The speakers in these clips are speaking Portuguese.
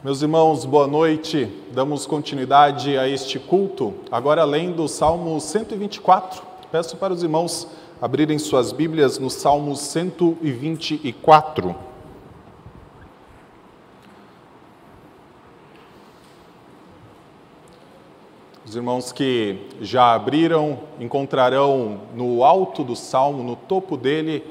Meus irmãos, boa noite. Damos continuidade a este culto, agora lendo o Salmo 124. Peço para os irmãos abrirem suas Bíblias no Salmo 124. Os irmãos que já abriram encontrarão no alto do salmo, no topo dele,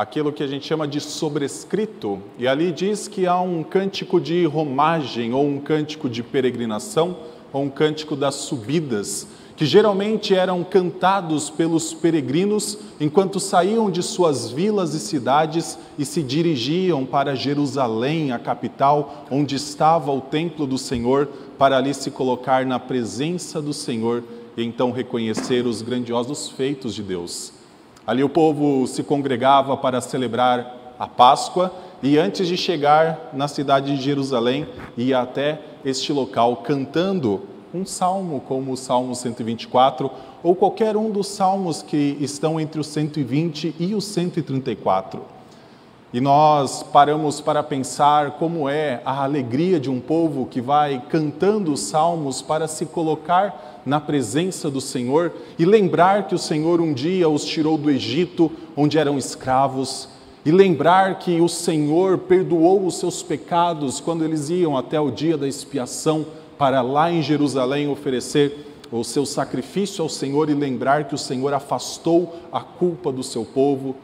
aquilo que a gente chama de sobrescrito, e ali diz que há um cântico de romagem, ou um cântico de peregrinação, ou um cântico das subidas, que geralmente eram cantados pelos peregrinos enquanto saíam de suas vilas e cidades e se dirigiam para Jerusalém, a capital, onde estava o templo do Senhor, para ali se colocar na presença do Senhor e então reconhecer os grandiosos feitos de Deus. Ali o povo se congregava para celebrar a Páscoa e antes de chegar na cidade de Jerusalém, ia até este local cantando um salmo, como o Salmo 124, ou qualquer um dos salmos que estão entre o 120 e o 134. E nós paramos para pensar como é a alegria de um povo que vai cantando os salmos para se colocar na presença do Senhor e lembrar que o Senhor um dia os tirou do Egito, onde eram escravos, e lembrar que o Senhor perdoou os seus pecados quando eles iam até o dia da expiação para lá em Jerusalém oferecer o seu sacrifício ao Senhor e lembrar que o Senhor afastou a culpa do seu povo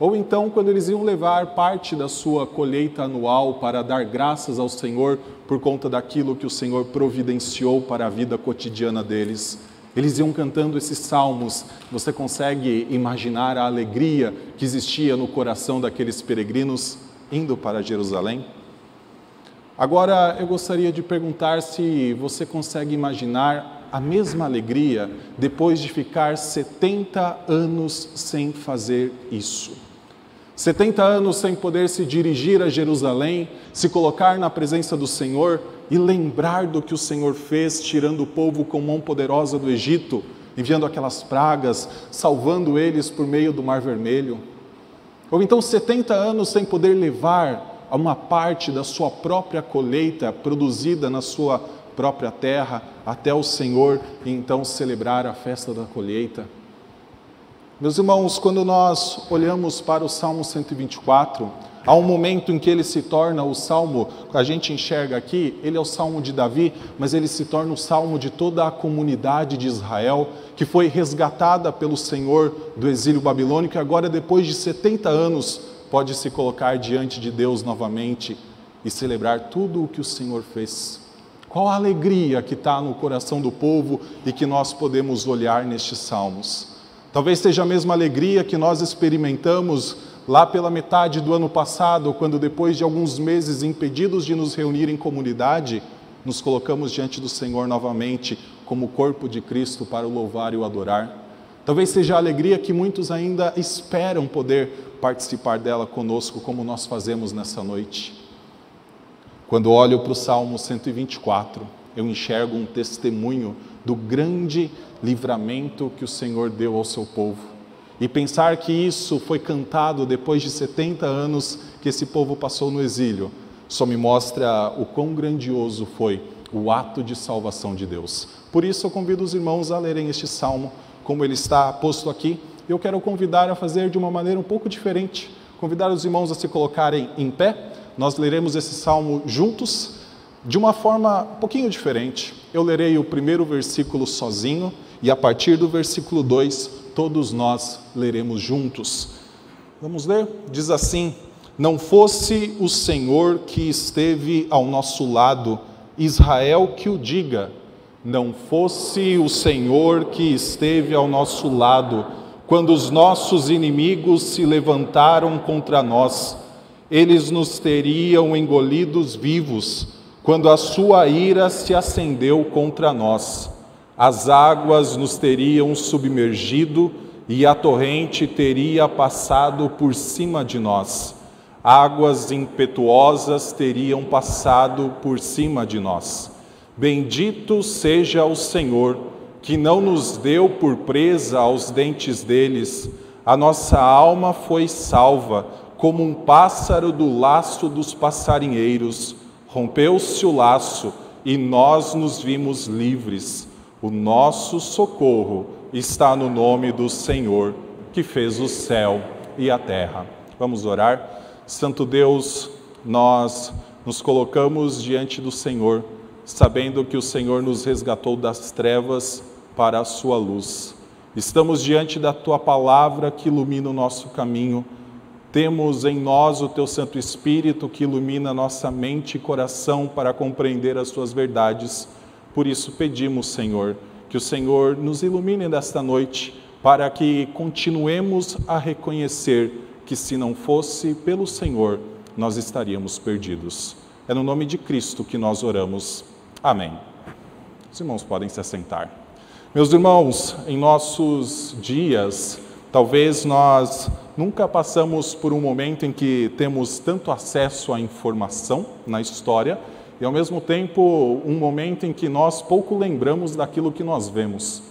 ou então, quando eles iam levar parte da sua colheita anual para dar graças ao Senhor por conta daquilo que o Senhor providenciou para a vida cotidiana deles. Eles iam cantando esses salmos. Você consegue imaginar a alegria que existia no coração daqueles peregrinos indo para Jerusalém? Agora, eu gostaria de perguntar se você consegue imaginar a mesma alegria depois de ficar 70 anos sem fazer isso. 70 anos sem poder se dirigir a Jerusalém, se colocar na presença do Senhor e lembrar do que o Senhor fez, tirando o povo com mão poderosa do Egito, enviando aquelas pragas, salvando eles por meio do Mar Vermelho. Ou então 70 anos sem poder levar a uma parte da sua própria colheita produzida na sua própria terra até o Senhor e então celebrar a festa da colheita. Meus irmãos, quando nós olhamos para o Salmo 124, há um momento em que ele se torna o salmo, a gente enxerga aqui, ele é o salmo de Davi, mas ele se torna o salmo de toda a comunidade de Israel, que foi resgatada pelo Senhor do exílio babilônico e agora, depois de 70 anos, pode se colocar diante de Deus novamente e celebrar tudo o que o Senhor fez. Qual a alegria que está no coração do povo e que nós podemos olhar nestes salmos. Talvez seja a mesma alegria que nós experimentamos lá pela metade do ano passado, quando depois de alguns meses impedidos de nos reunir em comunidade, nos colocamos diante do Senhor novamente como corpo de Cristo para o louvar e o adorar. Talvez seja a alegria que muitos ainda esperam poder participar dela conosco, como nós fazemos nessa noite. Quando olho para o Salmo 124, eu enxergo um testemunho do grande livramento que o Senhor deu ao seu povo. E pensar que isso foi cantado depois de 70 anos que esse povo passou no exílio, só me mostra o quão grandioso foi o ato de salvação de Deus. Por isso eu convido os irmãos a lerem este salmo, como ele está posto aqui. Eu quero convidar a fazer de uma maneira um pouco diferente, convidar os irmãos a se colocarem em pé. Nós leremos esse salmo juntos, de uma forma um pouquinho diferente. Eu lerei o primeiro versículo sozinho e a partir do versículo 2, todos nós leremos juntos. Vamos ler? Diz assim: Não fosse o Senhor que esteve ao nosso lado, Israel que o diga. Não fosse o Senhor que esteve ao nosso lado, quando os nossos inimigos se levantaram contra nós, eles nos teriam engolidos vivos, quando a sua ira se acendeu contra nós as águas nos teriam submergido e a torrente teria passado por cima de nós. Águas impetuosas teriam passado por cima de nós. Bendito seja o Senhor, que não nos deu por presa aos dentes deles. A nossa alma foi salva, como um pássaro do laço dos passarinheiros. Rompeu-se o laço e nós nos vimos livres. O nosso socorro está no nome do Senhor, que fez o céu e a terra. Vamos orar. Santo Deus, nós nos colocamos diante do Senhor, sabendo que o Senhor nos resgatou das trevas para a sua luz. Estamos diante da tua palavra que ilumina o nosso caminho. Temos em nós o teu Santo Espírito que ilumina nossa mente e coração para compreender as suas verdades. Por isso pedimos, Senhor, que o Senhor nos ilumine nesta noite, para que continuemos a reconhecer que se não fosse pelo Senhor, nós estaríamos perdidos. É no nome de Cristo que nós oramos. Amém. Os irmãos podem se assentar. Meus irmãos, em nossos dias, talvez nós nunca passamos por um momento em que temos tanto acesso à informação na história e, ao mesmo tempo, um momento em que nós pouco lembramos daquilo que nós vemos.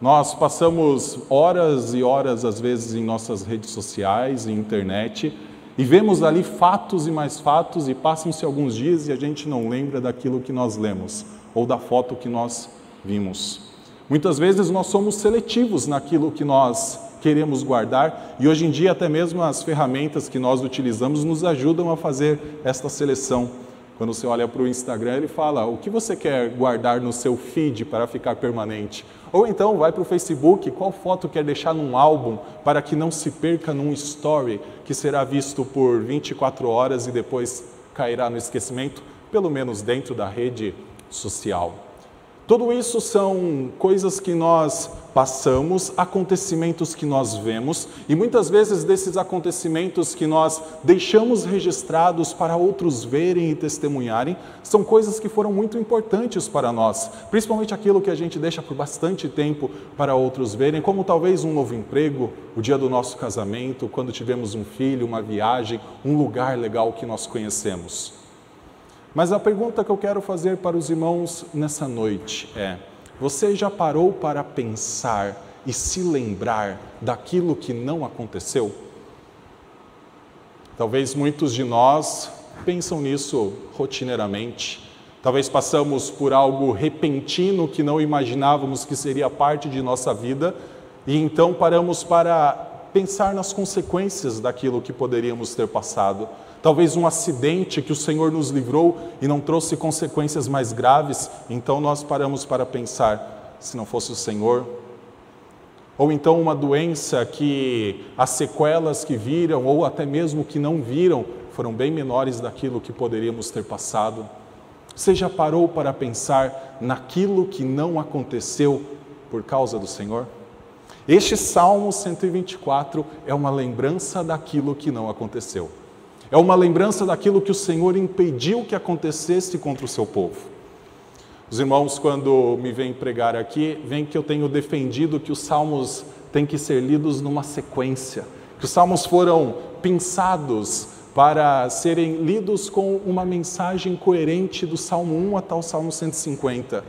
Nós passamos horas e horas, às vezes, em nossas redes sociais, em internet, e vemos ali fatos e mais fatos, e passam-se alguns dias e a gente não lembra daquilo que nós lemos ou da foto que nós vimos. Muitas vezes nós somos seletivos naquilo que nós queremos guardar e hoje em dia até mesmo as ferramentas que nós utilizamos nos ajudam a fazer esta seleção. Quando você olha para o Instagram, ele fala o que você quer guardar no seu feed para ficar permanente. Ou então vai para o Facebook, qual foto quer deixar num álbum para que não se perca num story que será visto por 24 horas e depois cairá no esquecimento, pelo menos dentro da rede social. Tudo isso são coisas que nós passamos, acontecimentos que nós vemos, e muitas vezes desses acontecimentos que nós deixamos registrados para outros verem e testemunharem, são coisas que foram muito importantes para nós, principalmente aquilo que a gente deixa por bastante tempo para outros verem, como talvez um novo emprego, o dia do nosso casamento, quando tivemos um filho, uma viagem, um lugar legal que nós conhecemos. Mas a pergunta que eu quero fazer para os irmãos nessa noite é: você já parou para pensar e se lembrar daquilo que não aconteceu? Talvez muitos de nós pensam nisso rotineiramente. Talvez passamos por algo repentino que não imaginávamos que seria parte de nossa vida e então paramos para pensar nas consequências daquilo que poderíamos ter passado talvez um acidente que o Senhor nos livrou e não trouxe consequências mais graves, então nós paramos para pensar: se não fosse o Senhor. Ou então uma doença que as sequelas que viram, ou até mesmo que não viram, foram bem menores daquilo que poderíamos ter passado. Você já parou para pensar naquilo que não aconteceu por causa do Senhor? Este Salmo 124 é uma lembrança daquilo que não aconteceu. É uma lembrança daquilo que o Senhor impediu que acontecesse contra o seu povo. Os irmãos, quando me vêm pregar aqui, veem que eu tenho defendido que os salmos têm que ser lidos numa sequência, que os salmos foram pensados para serem lidos com uma mensagem coerente do Salmo 1 até o Salmo 150.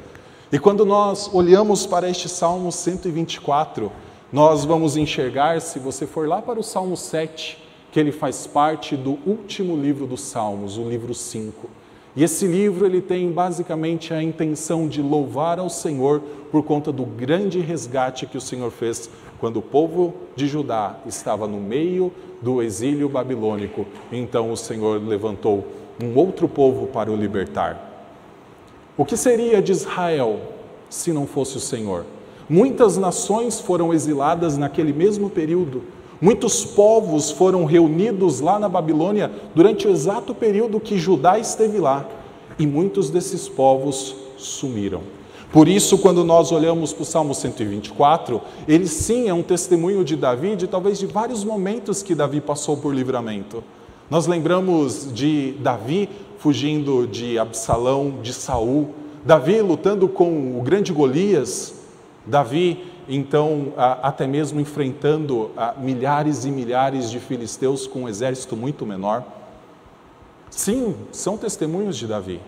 E quando nós olhamos para este Salmo 124, nós vamos enxergar, se você for lá para o Salmo 7, que ele faz parte do último livro dos Salmos, o livro 5. E esse livro ele tem basicamente a intenção de louvar ao Senhor por conta do grande resgate que o Senhor fez quando o povo de Judá estava no meio do exílio babilônico. Então o Senhor levantou um outro povo para o libertar. O que seria de Israel se não fosse o Senhor? Muitas nações foram exiladas naquele mesmo período Muitos povos foram reunidos lá na Babilônia durante o exato período que Judá esteve lá, e muitos desses povos sumiram. Por isso, quando nós olhamos para o Salmo 124, ele sim é um testemunho de Davi, de talvez de vários momentos que Davi passou por livramento. Nós lembramos de Davi fugindo de Absalão, de Saul, Davi lutando com o grande Golias, Davi então até mesmo enfrentando milhares e milhares de filisteus com um exército muito menor. Sim, são testemunhos de Davi,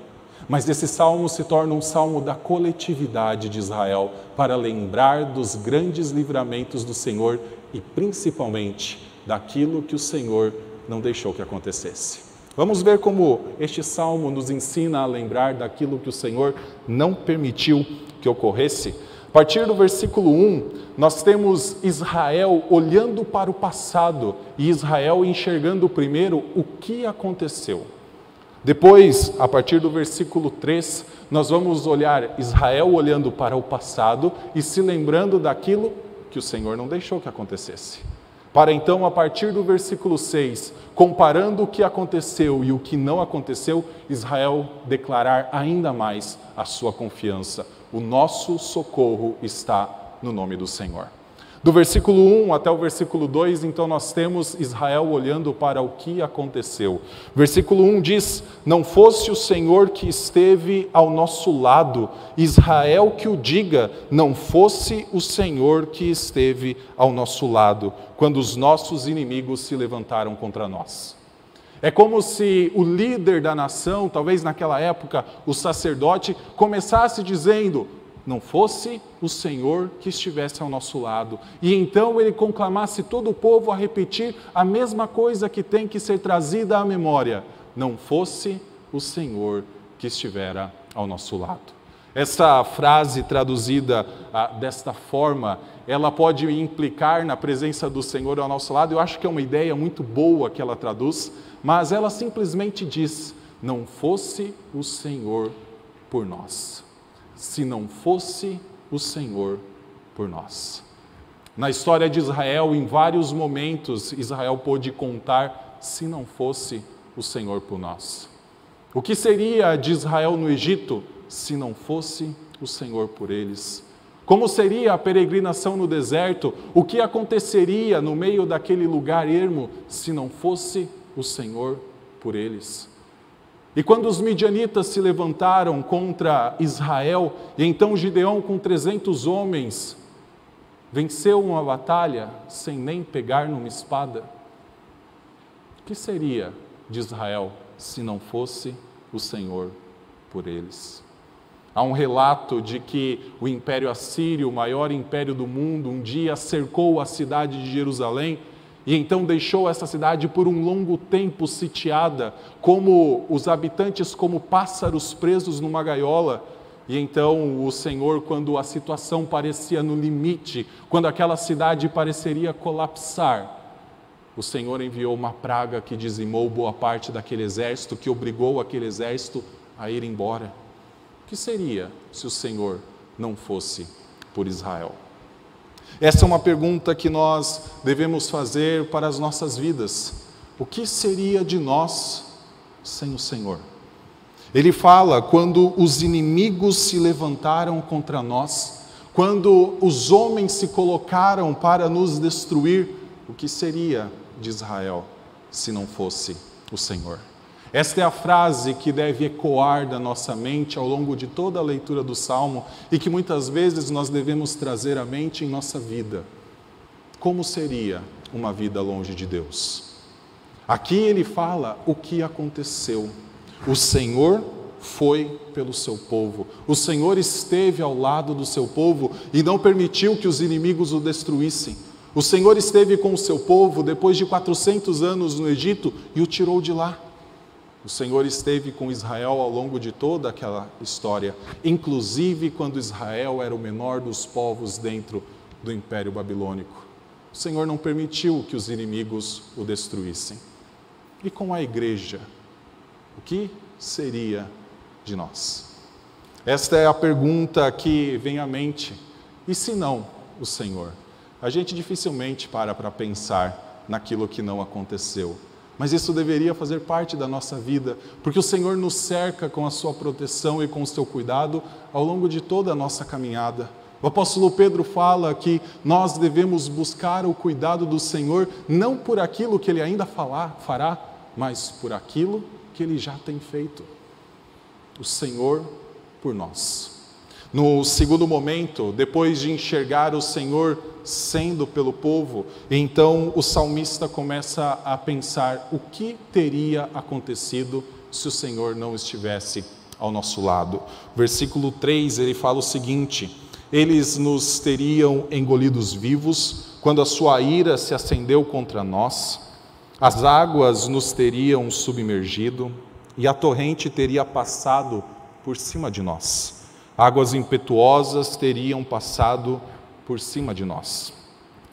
mas esse salmo se torna um salmo da coletividade de Israel para lembrar dos grandes livramentos do Senhor e principalmente daquilo que o Senhor não deixou que acontecesse. Vamos ver como este salmo nos ensina a lembrar daquilo que o Senhor não permitiu que ocorresse. A partir do versículo 1, nós temos Israel olhando para o passado e Israel enxergando primeiro o que aconteceu. Depois, a partir do versículo 3, nós vamos olhar Israel olhando para o passado e se lembrando daquilo que o Senhor não deixou que acontecesse. Para então, a partir do versículo 6, comparando o que aconteceu e o que não aconteceu, Israel declarar ainda mais a sua confiança. O nosso socorro está no nome do Senhor. Do versículo 1 até o versículo 2, então nós temos Israel olhando para o que aconteceu. Versículo 1 diz: Não fosse o Senhor que esteve ao nosso lado, Israel que o diga, não fosse o Senhor que esteve ao nosso lado, quando os nossos inimigos se levantaram contra nós. É como se o líder da nação, talvez naquela época o sacerdote, começasse dizendo: não fosse o Senhor que estivesse ao nosso lado. E então ele conclamasse todo o povo a repetir a mesma coisa que tem que ser trazida à memória: não fosse o Senhor que estivera ao nosso lado. Essa frase traduzida ah, desta forma, ela pode implicar na presença do Senhor ao nosso lado. Eu acho que é uma ideia muito boa que ela traduz, mas ela simplesmente diz: não fosse o Senhor por nós se não fosse o Senhor por nós. Na história de Israel, em vários momentos, Israel pôde contar se não fosse o Senhor por nós. O que seria de Israel no Egito se não fosse o Senhor por eles? Como seria a peregrinação no deserto? O que aconteceria no meio daquele lugar ermo se não fosse o Senhor por eles? E quando os midianitas se levantaram contra Israel, e então Gideão, com 300 homens, venceu uma batalha sem nem pegar numa espada, o que seria de Israel se não fosse o Senhor por eles? Há um relato de que o Império Assírio, o maior império do mundo, um dia cercou a cidade de Jerusalém e então deixou essa cidade por um longo tempo sitiada, como os habitantes como pássaros presos numa gaiola. E então o Senhor, quando a situação parecia no limite, quando aquela cidade pareceria colapsar, o Senhor enviou uma praga que dizimou boa parte daquele exército, que obrigou aquele exército a ir embora. O que seria se o Senhor não fosse por Israel? Essa é uma pergunta que nós devemos fazer para as nossas vidas. O que seria de nós sem o Senhor? Ele fala quando os inimigos se levantaram contra nós, quando os homens se colocaram para nos destruir, o que seria de Israel se não fosse o Senhor? Esta é a frase que deve ecoar da nossa mente ao longo de toda a leitura do Salmo e que muitas vezes nós devemos trazer à mente em nossa vida. Como seria uma vida longe de Deus? Aqui ele fala o que aconteceu. O Senhor foi pelo seu povo. O Senhor esteve ao lado do seu povo e não permitiu que os inimigos o destruíssem. O Senhor esteve com o seu povo depois de 400 anos no Egito e o tirou de lá. O Senhor esteve com Israel ao longo de toda aquela história, inclusive quando Israel era o menor dos povos dentro do Império Babilônico. O Senhor não permitiu que os inimigos o destruíssem. E com a igreja, o que seria de nós? Esta é a pergunta que vem à mente. E se não o Senhor? A gente dificilmente para para pensar naquilo que não aconteceu. Mas isso deveria fazer parte da nossa vida, porque o Senhor nos cerca com a sua proteção e com o seu cuidado ao longo de toda a nossa caminhada. O apóstolo Pedro fala que nós devemos buscar o cuidado do Senhor não por aquilo que ele ainda falar, fará, mas por aquilo que ele já tem feito. O Senhor por nós. No segundo momento, depois de enxergar o Senhor sendo pelo povo, então o salmista começa a pensar o que teria acontecido se o Senhor não estivesse ao nosso lado. Versículo 3, ele fala o seguinte: Eles nos teriam engolidos vivos quando a sua ira se acendeu contra nós. as águas nos teriam submergido e a torrente teria passado por cima de nós. Águas impetuosas teriam passado por cima de nós.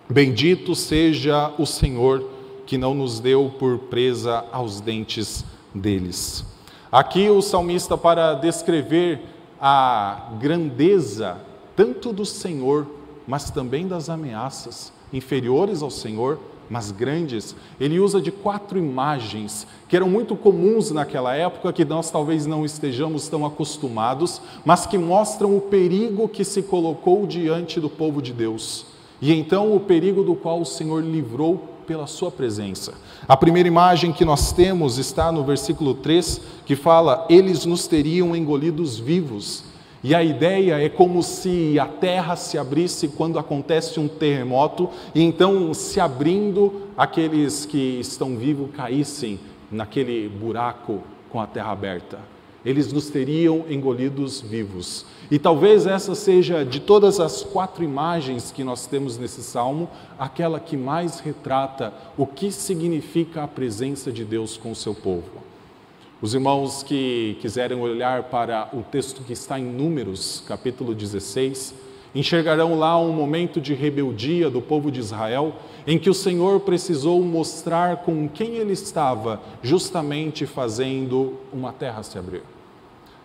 Bendito seja o Senhor que não nos deu por presa aos dentes deles. Aqui o salmista, para descrever a grandeza tanto do Senhor, mas também das ameaças inferiores ao Senhor, mas grandes, ele usa de quatro imagens que eram muito comuns naquela época, que nós talvez não estejamos tão acostumados, mas que mostram o perigo que se colocou diante do povo de Deus. E então o perigo do qual o Senhor livrou pela sua presença. A primeira imagem que nós temos está no versículo 3, que fala: Eles nos teriam engolidos vivos. E a ideia é como se a terra se abrisse quando acontece um terremoto, e então, se abrindo, aqueles que estão vivos caíssem naquele buraco com a terra aberta. Eles nos teriam engolidos vivos. E talvez essa seja, de todas as quatro imagens que nós temos nesse salmo, aquela que mais retrata o que significa a presença de Deus com o seu povo. Os irmãos que quiserem olhar para o texto que está em Números, capítulo 16, enxergarão lá um momento de rebeldia do povo de Israel, em que o Senhor precisou mostrar com quem ele estava, justamente fazendo uma terra se abrir.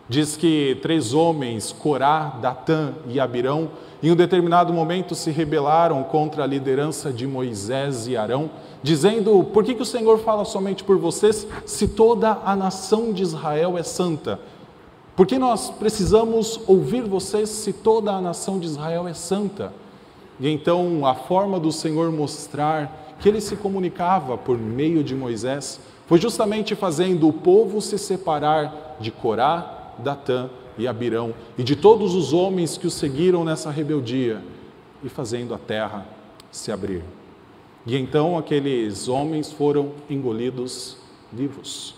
Diz que três homens, Corá, Datã e Abirão, em um determinado momento se rebelaram contra a liderança de Moisés e Arão, dizendo: Por que, que o Senhor fala somente por vocês, se toda a nação de Israel é santa? Por que nós precisamos ouvir vocês se toda a nação de Israel é santa? E então a forma do Senhor mostrar que ele se comunicava por meio de Moisés foi justamente fazendo o povo se separar de Corá, Datã e Abirão, e de todos os homens que o seguiram nessa rebeldia, e fazendo a terra se abrir. E então aqueles homens foram engolidos vivos.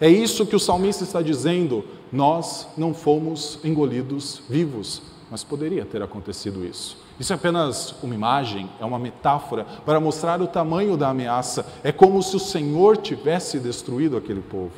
É isso que o salmista está dizendo. Nós não fomos engolidos vivos, mas poderia ter acontecido isso. Isso é apenas uma imagem, é uma metáfora para mostrar o tamanho da ameaça. É como se o Senhor tivesse destruído aquele povo.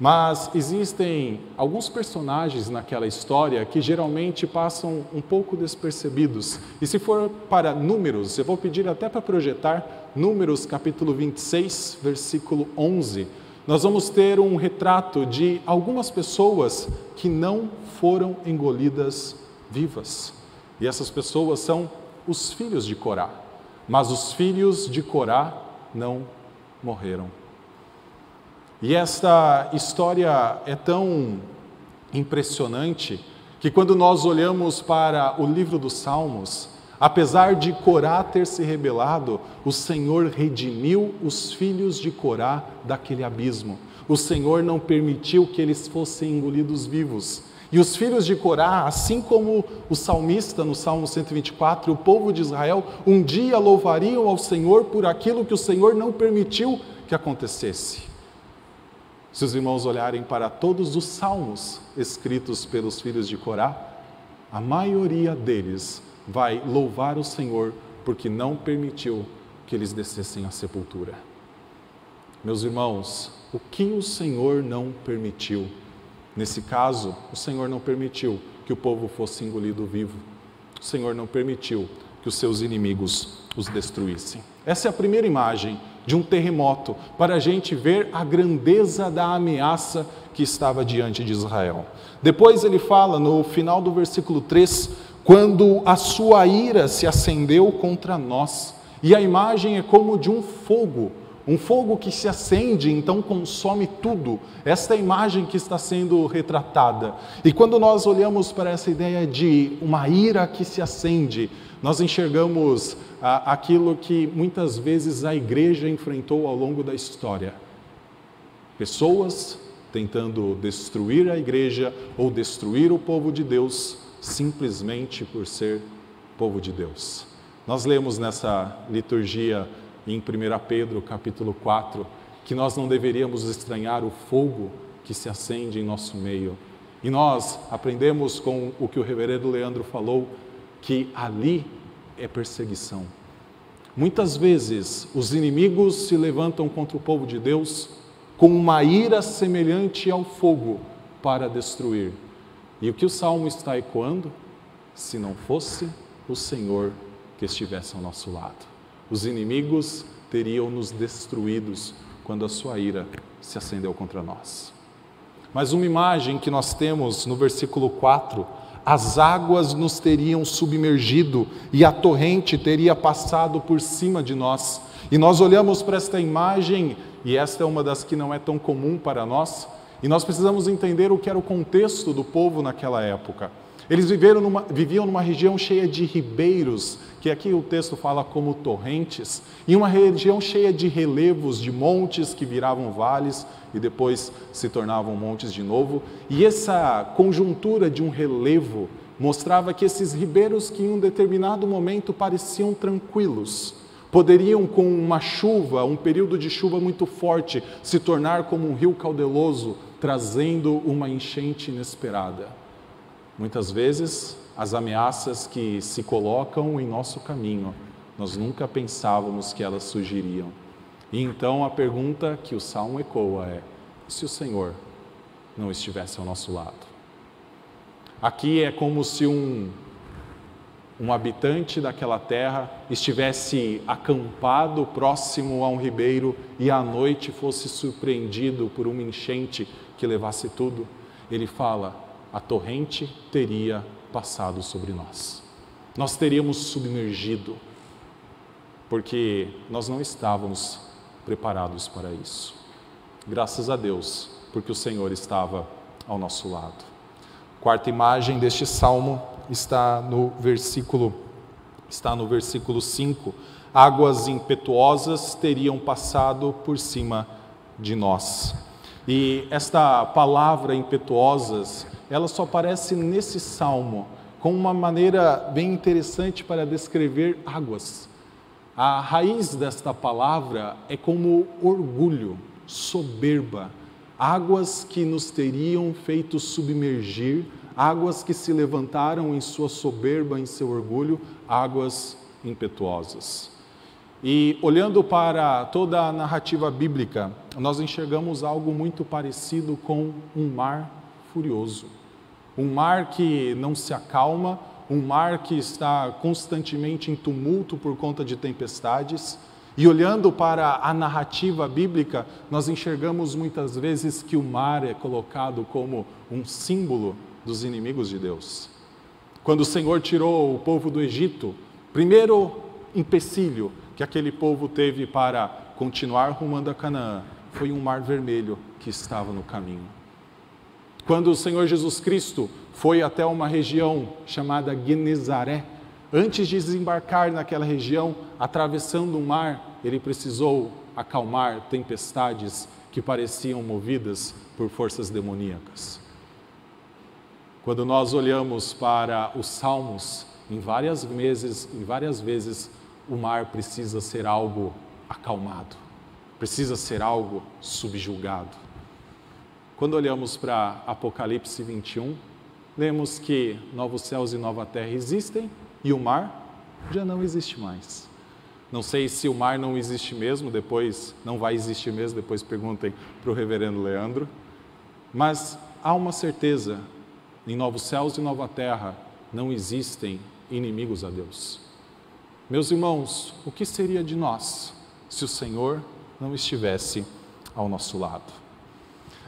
Mas existem alguns personagens naquela história que geralmente passam um pouco despercebidos. E se for para números, eu vou pedir até para projetar Números capítulo 26, versículo 11. Nós vamos ter um retrato de algumas pessoas que não foram engolidas vivas. E essas pessoas são os filhos de Corá. Mas os filhos de Corá não morreram. E esta história é tão impressionante que quando nós olhamos para o livro dos Salmos, apesar de Corá ter se rebelado, o Senhor redimiu os filhos de Corá daquele abismo. O Senhor não permitiu que eles fossem engolidos vivos. E os filhos de Corá, assim como o salmista no Salmo 124, o povo de Israel, um dia louvariam ao Senhor por aquilo que o Senhor não permitiu que acontecesse. Se os irmãos olharem para todos os salmos escritos pelos filhos de Corá, a maioria deles vai louvar o Senhor porque não permitiu que eles descessem à sepultura. Meus irmãos, o que o Senhor não permitiu? Nesse caso, o Senhor não permitiu que o povo fosse engolido vivo. O Senhor não permitiu que os seus inimigos os destruíssem. Essa é a primeira imagem de um terremoto, para a gente ver a grandeza da ameaça que estava diante de Israel. Depois ele fala no final do versículo 3, quando a sua ira se acendeu contra nós, e a imagem é como de um fogo, um fogo que se acende, então consome tudo. Esta é a imagem que está sendo retratada. E quando nós olhamos para essa ideia de uma ira que se acende, nós enxergamos ah, aquilo que muitas vezes a igreja enfrentou ao longo da história. Pessoas tentando destruir a igreja ou destruir o povo de Deus simplesmente por ser povo de Deus. Nós lemos nessa liturgia em 1 Pedro, capítulo 4, que nós não deveríamos estranhar o fogo que se acende em nosso meio. E nós aprendemos com o que o reverendo Leandro falou, que ali é perseguição. Muitas vezes os inimigos se levantam contra o povo de Deus com uma ira semelhante ao fogo para destruir. E o que o salmo está ecoando? Se não fosse o Senhor que estivesse ao nosso lado, os inimigos teriam nos destruídos quando a sua ira se acendeu contra nós. Mas uma imagem que nós temos no versículo 4 as águas nos teriam submergido e a torrente teria passado por cima de nós. E nós olhamos para esta imagem, e esta é uma das que não é tão comum para nós, e nós precisamos entender o que era o contexto do povo naquela época. Eles numa, viviam numa região cheia de ribeiros, que aqui o texto fala como torrentes, e uma região cheia de relevos, de montes que viravam vales e depois se tornavam montes de novo. E essa conjuntura de um relevo mostrava que esses ribeiros, que em um determinado momento pareciam tranquilos, poderiam, com uma chuva, um período de chuva muito forte, se tornar como um rio caudeloso, trazendo uma enchente inesperada. Muitas vezes, as ameaças que se colocam em nosso caminho, nós nunca pensávamos que elas surgiriam. E então a pergunta que o salmo ecoa é: se o Senhor não estivesse ao nosso lado? Aqui é como se um, um habitante daquela terra estivesse acampado próximo a um ribeiro e à noite fosse surpreendido por uma enchente que levasse tudo. Ele fala: a torrente teria passado sobre nós. Nós teríamos submergido, porque nós não estávamos preparados para isso. Graças a Deus, porque o Senhor estava ao nosso lado. Quarta imagem deste salmo está no versículo está no versículo 5. Águas impetuosas teriam passado por cima de nós. E esta palavra impetuosas ela só aparece nesse salmo com uma maneira bem interessante para descrever águas. A raiz desta palavra é como orgulho, soberba, águas que nos teriam feito submergir, águas que se levantaram em sua soberba, em seu orgulho, águas impetuosas. E olhando para toda a narrativa bíblica, nós enxergamos algo muito parecido com um mar furioso um mar que não se acalma, um mar que está constantemente em tumulto por conta de tempestades. E olhando para a narrativa bíblica, nós enxergamos muitas vezes que o mar é colocado como um símbolo dos inimigos de Deus. Quando o Senhor tirou o povo do Egito, primeiro empecilho que aquele povo teve para continuar rumando a Canaã foi um mar vermelho que estava no caminho. Quando o Senhor Jesus Cristo foi até uma região chamada Genezaré, antes de desembarcar naquela região, atravessando o mar, ele precisou acalmar tempestades que pareciam movidas por forças demoníacas. Quando nós olhamos para os salmos, em várias vezes, em várias vezes o mar precisa ser algo acalmado, precisa ser algo subjugado. Quando olhamos para Apocalipse 21, lemos que novos céus e nova terra existem e o mar já não existe mais. Não sei se o mar não existe mesmo, depois não vai existir mesmo, depois perguntem para o reverendo Leandro. Mas há uma certeza: em novos céus e nova terra não existem inimigos a Deus. Meus irmãos, o que seria de nós se o Senhor não estivesse ao nosso lado?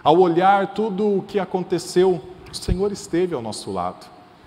Ao olhar tudo o que aconteceu, o Senhor esteve ao nosso lado.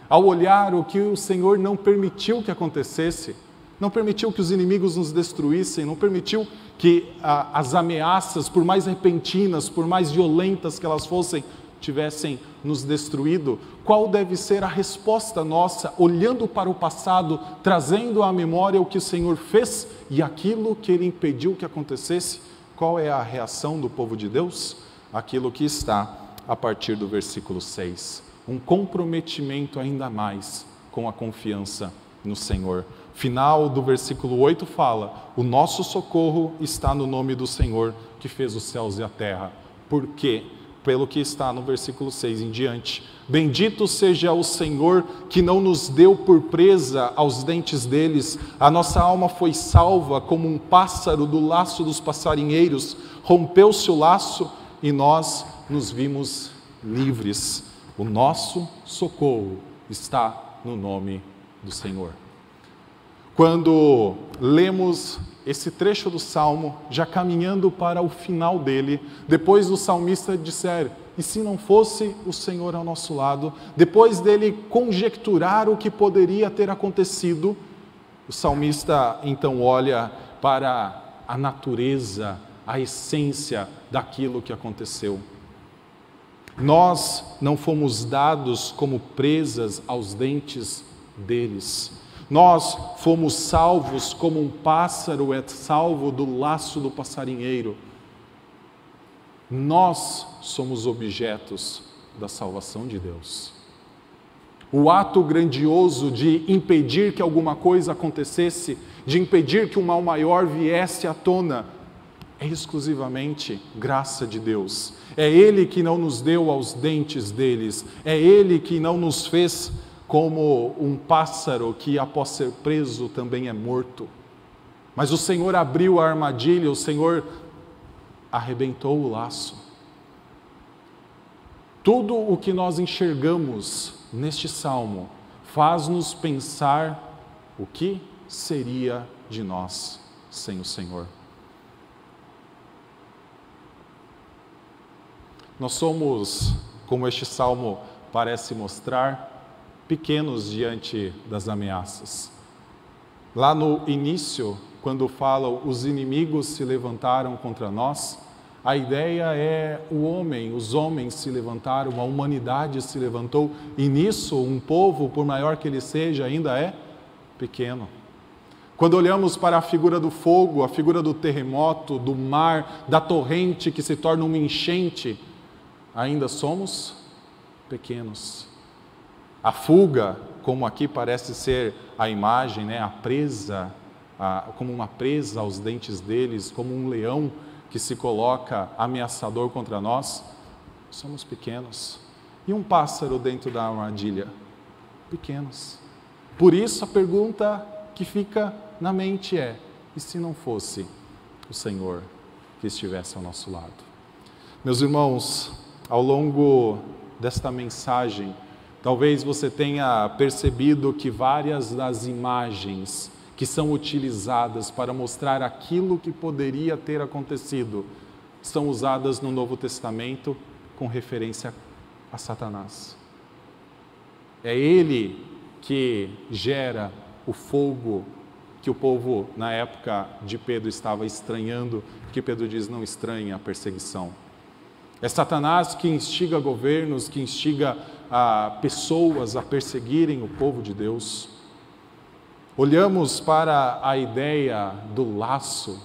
Ao olhar o que o Senhor não permitiu que acontecesse, não permitiu que os inimigos nos destruíssem, não permitiu que ah, as ameaças, por mais repentinas, por mais violentas que elas fossem, tivessem nos destruído, qual deve ser a resposta nossa, olhando para o passado, trazendo à memória o que o Senhor fez e aquilo que ele impediu que acontecesse? Qual é a reação do povo de Deus? Aquilo que está a partir do versículo 6. Um comprometimento ainda mais com a confiança no Senhor. Final do versículo 8 fala: O nosso socorro está no nome do Senhor que fez os céus e a terra. Por quê? pelo que está no versículo 6 em diante. Bendito seja o Senhor que não nos deu por presa aos dentes deles. A nossa alma foi salva como um pássaro do laço dos passarinheiros. Rompeu-se o laço e nós nos vimos livres. O nosso socorro está no nome do Senhor. Quando lemos esse trecho do salmo, já caminhando para o final dele, depois do salmista disser: E se não fosse o Senhor ao nosso lado? Depois dele conjecturar o que poderia ter acontecido, o salmista então olha para a natureza, a essência daquilo que aconteceu. Nós não fomos dados como presas aos dentes deles nós fomos salvos como um pássaro é salvo do laço do passarinheiro. Nós somos objetos da salvação de Deus. O ato grandioso de impedir que alguma coisa acontecesse, de impedir que um mal maior viesse à tona, é exclusivamente graça de Deus. É Ele que não nos deu aos dentes deles, é Ele que não nos fez como um pássaro que, após ser preso, também é morto. Mas o Senhor abriu a armadilha, o Senhor arrebentou o laço. Tudo o que nós enxergamos neste salmo faz-nos pensar o que seria de nós sem o Senhor. Nós somos, como este salmo parece mostrar, pequenos diante das ameaças. Lá no início, quando fala os inimigos se levantaram contra nós, a ideia é o homem, os homens se levantaram, a humanidade se levantou, e nisso um povo, por maior que ele seja, ainda é pequeno. Quando olhamos para a figura do fogo, a figura do terremoto, do mar, da torrente que se torna uma enchente, ainda somos pequenos. A fuga, como aqui parece ser a imagem, né, a presa, a, como uma presa aos dentes deles, como um leão que se coloca ameaçador contra nós, somos pequenos. E um pássaro dentro da armadilha? Pequenos. Por isso a pergunta que fica na mente é: e se não fosse o Senhor que estivesse ao nosso lado? Meus irmãos, ao longo desta mensagem, Talvez você tenha percebido que várias das imagens que são utilizadas para mostrar aquilo que poderia ter acontecido são usadas no Novo Testamento com referência a Satanás. É ele que gera o fogo que o povo, na época de Pedro, estava estranhando, que Pedro diz: não estranha a perseguição. É Satanás que instiga governos, que instiga a pessoas a perseguirem o povo de Deus. Olhamos para a ideia do laço,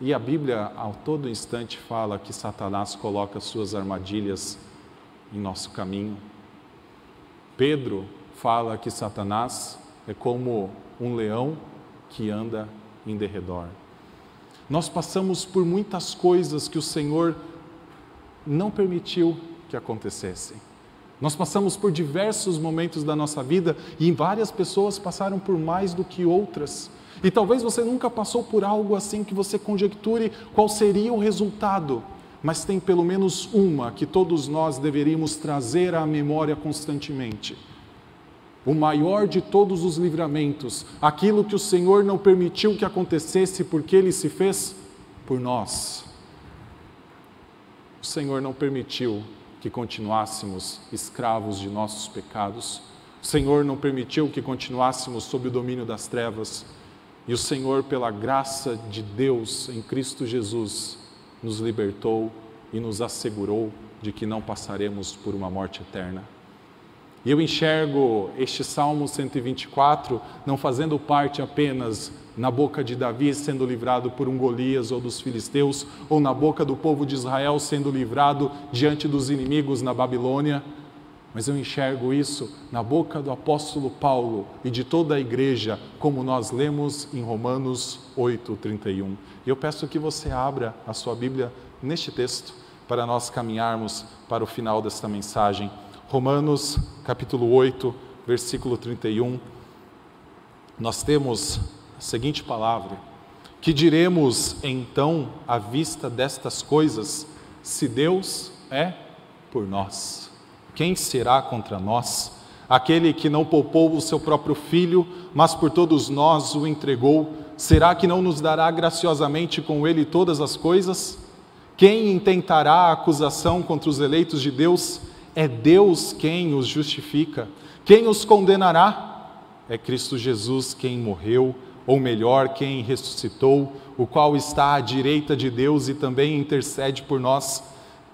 e a Bíblia a todo instante fala que Satanás coloca suas armadilhas em nosso caminho. Pedro fala que Satanás é como um leão que anda em derredor. Nós passamos por muitas coisas que o Senhor não permitiu que acontecessem. Nós passamos por diversos momentos da nossa vida e várias pessoas passaram por mais do que outras. E talvez você nunca passou por algo assim que você conjecture qual seria o resultado, mas tem pelo menos uma que todos nós deveríamos trazer à memória constantemente. O maior de todos os livramentos, aquilo que o Senhor não permitiu que acontecesse porque ele se fez por nós. O Senhor não permitiu que continuássemos escravos de nossos pecados. O Senhor não permitiu que continuássemos sob o domínio das trevas. E o Senhor, pela graça de Deus em Cristo Jesus, nos libertou e nos assegurou de que não passaremos por uma morte eterna. E eu enxergo este Salmo 124 não fazendo parte apenas na boca de Davi sendo livrado por um Golias ou dos filisteus, ou na boca do povo de Israel sendo livrado diante dos inimigos na Babilônia, mas eu enxergo isso na boca do apóstolo Paulo e de toda a igreja, como nós lemos em Romanos 8:31. E eu peço que você abra a sua Bíblia neste texto, para nós caminharmos para o final desta mensagem. Romanos, capítulo 8, versículo 31. Nós temos a seguinte palavra: Que diremos então à vista destas coisas, se Deus é por nós? Quem será contra nós? Aquele que não poupou o seu próprio filho, mas por todos nós o entregou, será que não nos dará graciosamente com ele todas as coisas? Quem intentará a acusação contra os eleitos de Deus? É Deus quem os justifica. Quem os condenará? É Cristo Jesus quem morreu, ou melhor, quem ressuscitou, o qual está à direita de Deus e também intercede por nós.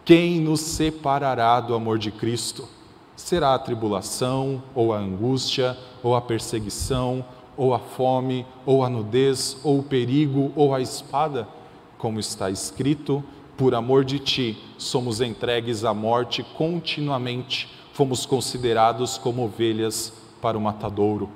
Quem nos separará do amor de Cristo? Será a tribulação, ou a angústia, ou a perseguição, ou a fome, ou a nudez, ou o perigo, ou a espada? Como está escrito, por amor de ti, somos entregues à morte continuamente, fomos considerados como ovelhas para o matadouro.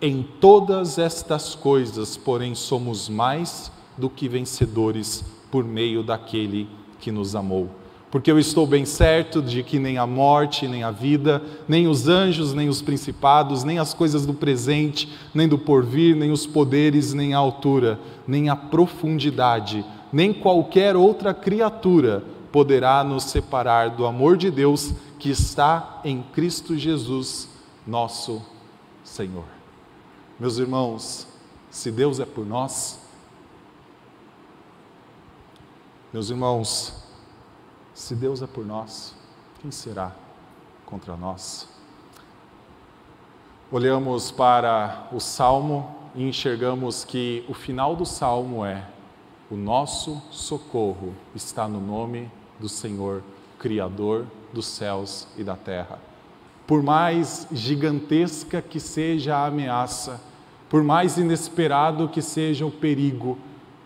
Em todas estas coisas, porém, somos mais do que vencedores por meio daquele que nos amou porque eu estou bem certo de que nem a morte, nem a vida, nem os anjos, nem os principados, nem as coisas do presente, nem do porvir, nem os poderes, nem a altura, nem a profundidade, nem qualquer outra criatura poderá nos separar do amor de Deus que está em Cristo Jesus, nosso Senhor. Meus irmãos, se Deus é por nós, meus irmãos, se Deus é por nós, quem será contra nós? Olhamos para o salmo e enxergamos que o final do salmo é: o nosso socorro está no nome do Senhor, Criador dos céus e da terra. Por mais gigantesca que seja a ameaça, por mais inesperado que seja o perigo,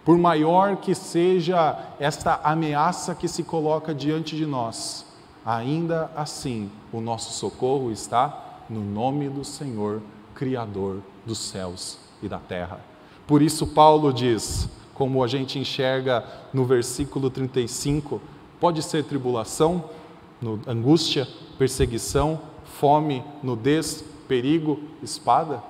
por maior que seja esta ameaça que se coloca diante de nós, ainda assim o nosso socorro está no nome do Senhor, Criador dos céus e da terra. Por isso, Paulo diz, como a gente enxerga no versículo 35, pode ser tribulação, angústia, perseguição, fome, nudez, perigo, espada?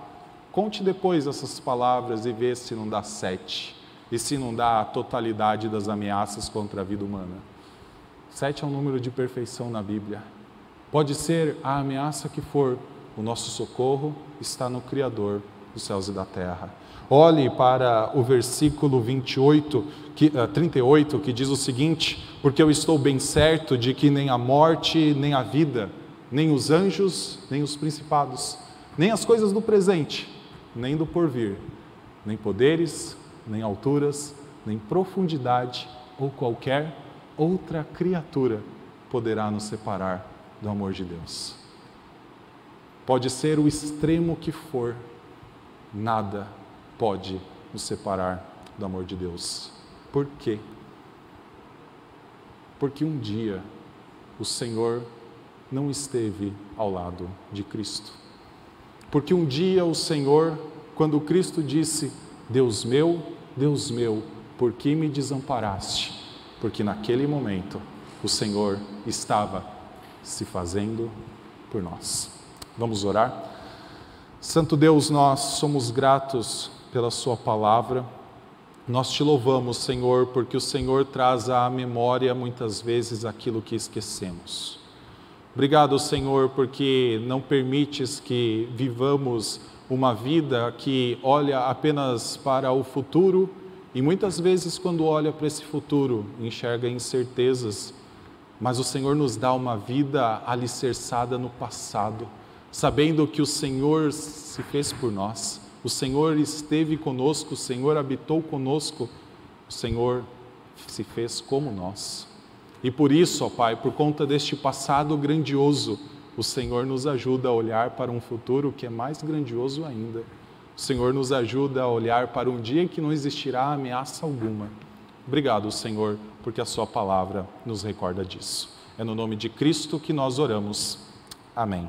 Conte depois essas palavras e vê se não dá sete e se não dá a totalidade das ameaças contra a vida humana. Sete é um número de perfeição na Bíblia. Pode ser a ameaça que for, o nosso socorro está no Criador dos céus e da terra. Olhe para o versículo 28, que, 38, eh, que diz o seguinte: Porque eu estou bem certo de que nem a morte, nem a vida, nem os anjos, nem os principados, nem as coisas do presente, nem do porvir, nem poderes, nem alturas, nem profundidade ou qualquer outra criatura poderá nos separar do amor de Deus. Pode ser o extremo que for, nada pode nos separar do amor de Deus. Por quê? Porque um dia o Senhor não esteve ao lado de Cristo. Porque um dia o Senhor, quando Cristo disse: Deus meu, Deus meu, por que me desamparaste? Porque naquele momento o Senhor estava se fazendo por nós. Vamos orar? Santo Deus, nós somos gratos pela Sua palavra. Nós te louvamos, Senhor, porque o Senhor traz à memória muitas vezes aquilo que esquecemos. Obrigado, Senhor, porque não permites que vivamos uma vida que olha apenas para o futuro e muitas vezes, quando olha para esse futuro, enxerga incertezas, mas o Senhor nos dá uma vida alicerçada no passado, sabendo que o Senhor se fez por nós, o Senhor esteve conosco, o Senhor habitou conosco, o Senhor se fez como nós. E por isso, ó Pai, por conta deste passado grandioso, o Senhor nos ajuda a olhar para um futuro que é mais grandioso ainda. O Senhor nos ajuda a olhar para um dia que não existirá ameaça alguma. Obrigado, Senhor, porque a Sua palavra nos recorda disso. É no nome de Cristo que nós oramos. Amém.